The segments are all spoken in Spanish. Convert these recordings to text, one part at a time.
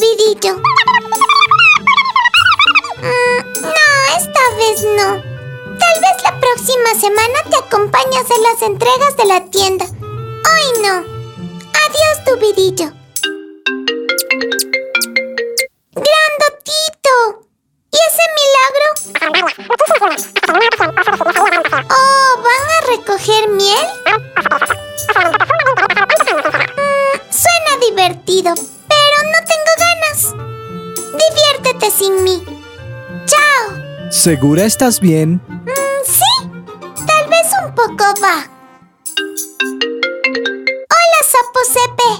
Hola, Dubidillo. Mm, no, esta vez no. Tal vez la próxima semana te acompañas a las entregas de la tienda. Hoy no. Adiós, Dubidillo. ¡Grandotito! ¿Y ese milagro? Oh, ¿van a recoger miel? Mm, suena divertido, Diviértete sin mí. Chao. ¿Segura estás bien? Mm, sí, tal vez un poco va. Hola, Sapo Sepe.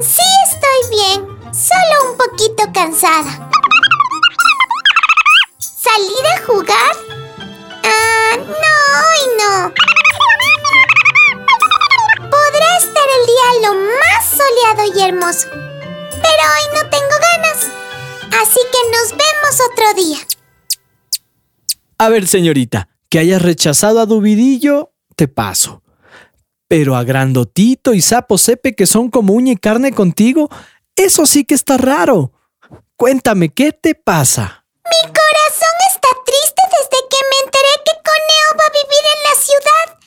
Sí, estoy bien. Solo un poquito cansada. ¿Salir a jugar? Ah, no, hoy no. Podrá estar el día lo más soleado y hermoso. Hoy no tengo ganas. Así que nos vemos otro día. A ver, señorita, que hayas rechazado a Dubidillo, te paso. Pero a Grandotito y Sapo Sepe, que son como uña y carne contigo, eso sí que está raro. Cuéntame, ¿qué te pasa? Mi corazón está triste desde que me enteré que Coneo va a vivir en la ciudad.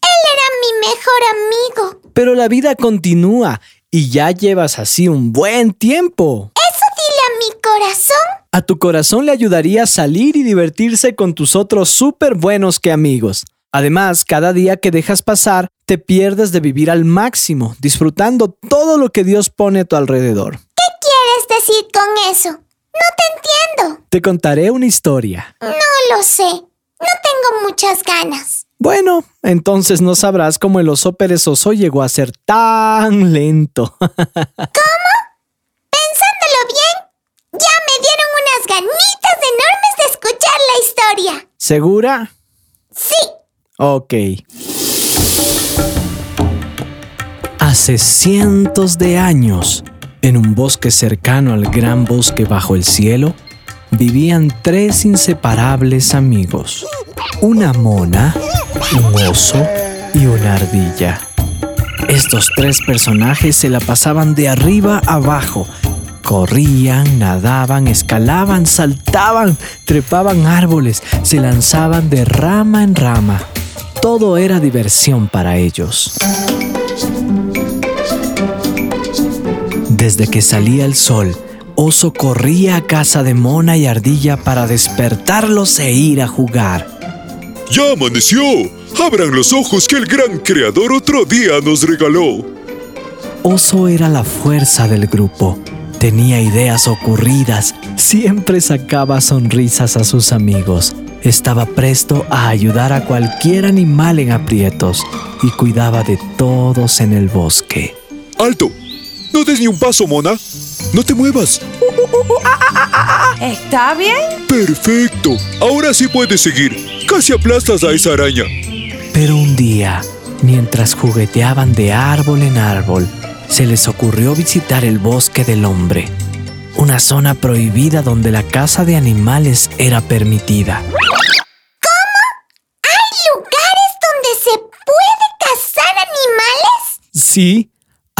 Él era mi mejor amigo. Pero la vida continúa y ya llevas así un buen tiempo. Eso dile a mi corazón. A tu corazón le ayudaría a salir y divertirse con tus otros súper buenos que amigos. Además, cada día que dejas pasar, te pierdes de vivir al máximo, disfrutando todo lo que Dios pone a tu alrededor. ¿Qué quieres decir con eso? No te entiendo. Te contaré una historia. No lo sé. No tengo muchas ganas. Bueno, entonces no sabrás cómo el oso perezoso llegó a ser tan lento. ¿Cómo? Pensándolo bien, ya me dieron unas ganitas enormes de escuchar la historia. ¿Segura? Sí. Ok. Hace cientos de años, en un bosque cercano al gran bosque bajo el cielo, vivían tres inseparables amigos. Una mona, un oso y una ardilla. Estos tres personajes se la pasaban de arriba abajo. Corrían, nadaban, escalaban, saltaban, trepaban árboles, se lanzaban de rama en rama. Todo era diversión para ellos. Desde que salía el sol, Oso corría a casa de Mona y Ardilla para despertarlos e ir a jugar. ¡Ya amaneció! Abran los ojos que el gran creador otro día nos regaló. Oso era la fuerza del grupo. Tenía ideas ocurridas, siempre sacaba sonrisas a sus amigos. Estaba presto a ayudar a cualquier animal en aprietos y cuidaba de todos en el bosque. ¡Alto! No des ni un paso, Mona. No te muevas. ¿Está bien? Perfecto. Ahora sí puedes seguir. Casi aplastas a esa araña. Pero un día, mientras jugueteaban de árbol en árbol, se les ocurrió visitar el bosque del hombre, una zona prohibida donde la caza de animales era permitida. ¿Hay lugares donde se puede cazar animales? Sí,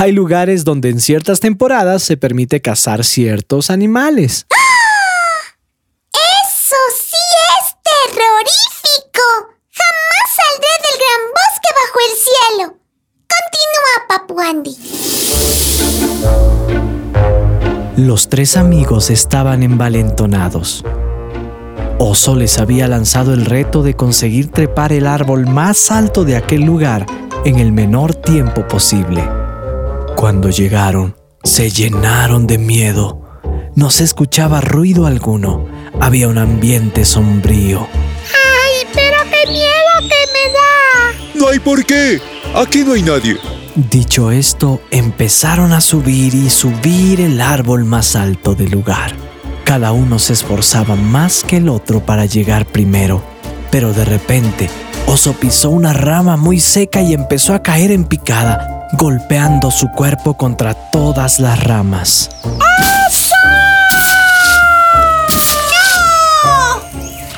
hay lugares donde en ciertas temporadas se permite cazar ciertos animales. ¡Eso sí es terrorífico! Jamás saldré del gran bosque bajo el cielo. Continúa, Papuandi. Los tres amigos estaban envalentonados. Oso les había lanzado el reto de conseguir trepar el árbol más alto de aquel lugar en el menor tiempo posible. Cuando llegaron, se llenaron de miedo. No se escuchaba ruido alguno. Había un ambiente sombrío. ¡Ay, pero qué miedo que me da! ¿Ay, por qué? Aquí no hay nadie. Dicho esto, empezaron a subir y subir el árbol más alto del lugar. Cada uno se esforzaba más que el otro para llegar primero, pero de repente, Oso pisó una rama muy seca y empezó a caer en picada, golpeando su cuerpo contra todas las ramas.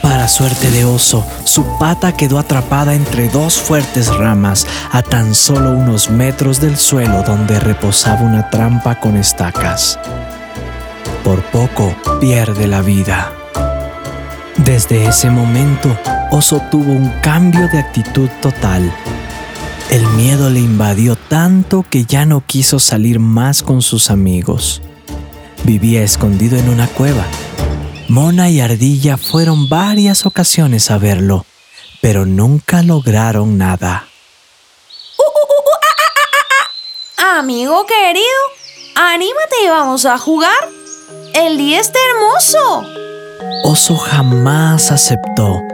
Para suerte de Oso, su pata quedó atrapada entre dos fuertes ramas a tan solo unos metros del suelo donde reposaba una trampa con estacas. Por poco pierde la vida. Desde ese momento, Oso tuvo un cambio de actitud total. El miedo le invadió tanto que ya no quiso salir más con sus amigos. Vivía escondido en una cueva. Mona y Ardilla fueron varias ocasiones a verlo, pero nunca lograron nada. Amigo querido, anímate y vamos a jugar. El día está hermoso. Oso jamás aceptó.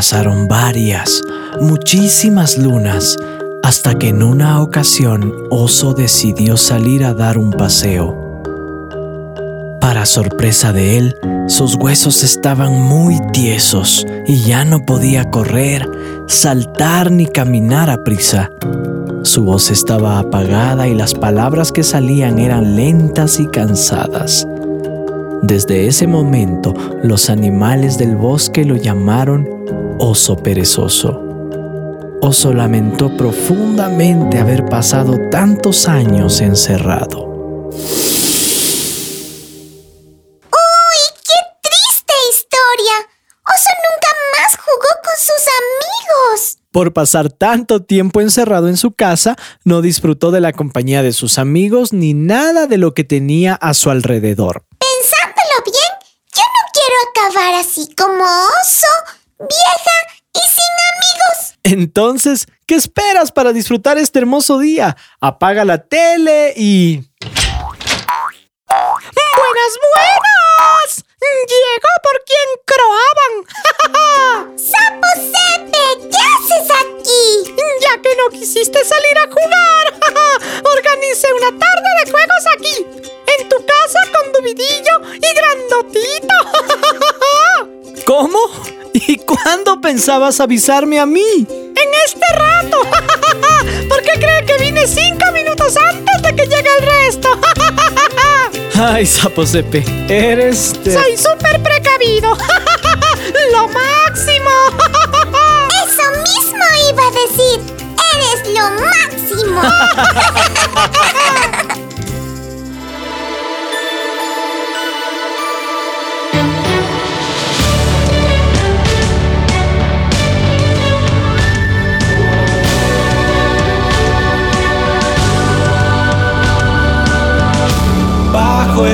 Pasaron varias, muchísimas lunas, hasta que en una ocasión Oso decidió salir a dar un paseo. Para sorpresa de él, sus huesos estaban muy tiesos y ya no podía correr, saltar ni caminar a prisa. Su voz estaba apagada y las palabras que salían eran lentas y cansadas. Desde ese momento, los animales del bosque lo llamaron oso perezoso. Oso lamentó profundamente haber pasado tantos años encerrado. ¡Uy, qué triste historia! Oso nunca más jugó con sus amigos. Por pasar tanto tiempo encerrado en su casa, no disfrutó de la compañía de sus amigos ni nada de lo que tenía a su alrededor. Pensándolo bien, yo no quiero acabar así como oso, vieja y sin amigos. Entonces, ¿qué esperas para disfrutar este hermoso día? Apaga la tele y... ¡Buenas, buenas! Llegó por quien croaban. ¡Sapo Sepe! ¿Qué haces aquí? Ya que no quisiste salir a jugar, organicé una tarde de juegos aquí, en tu casa con Dubidillo y Grandotito. ¿Cómo? ¿Y cuándo pensabas avisarme a mí? En este rato. ¿Por qué cree que vine cinco minutos antes de que llegue el resto? Ay, Sapo Sepe, eres... de- Soy súper precavido. Lo máximo. Eso mismo iba a decir. Eres lo máximo.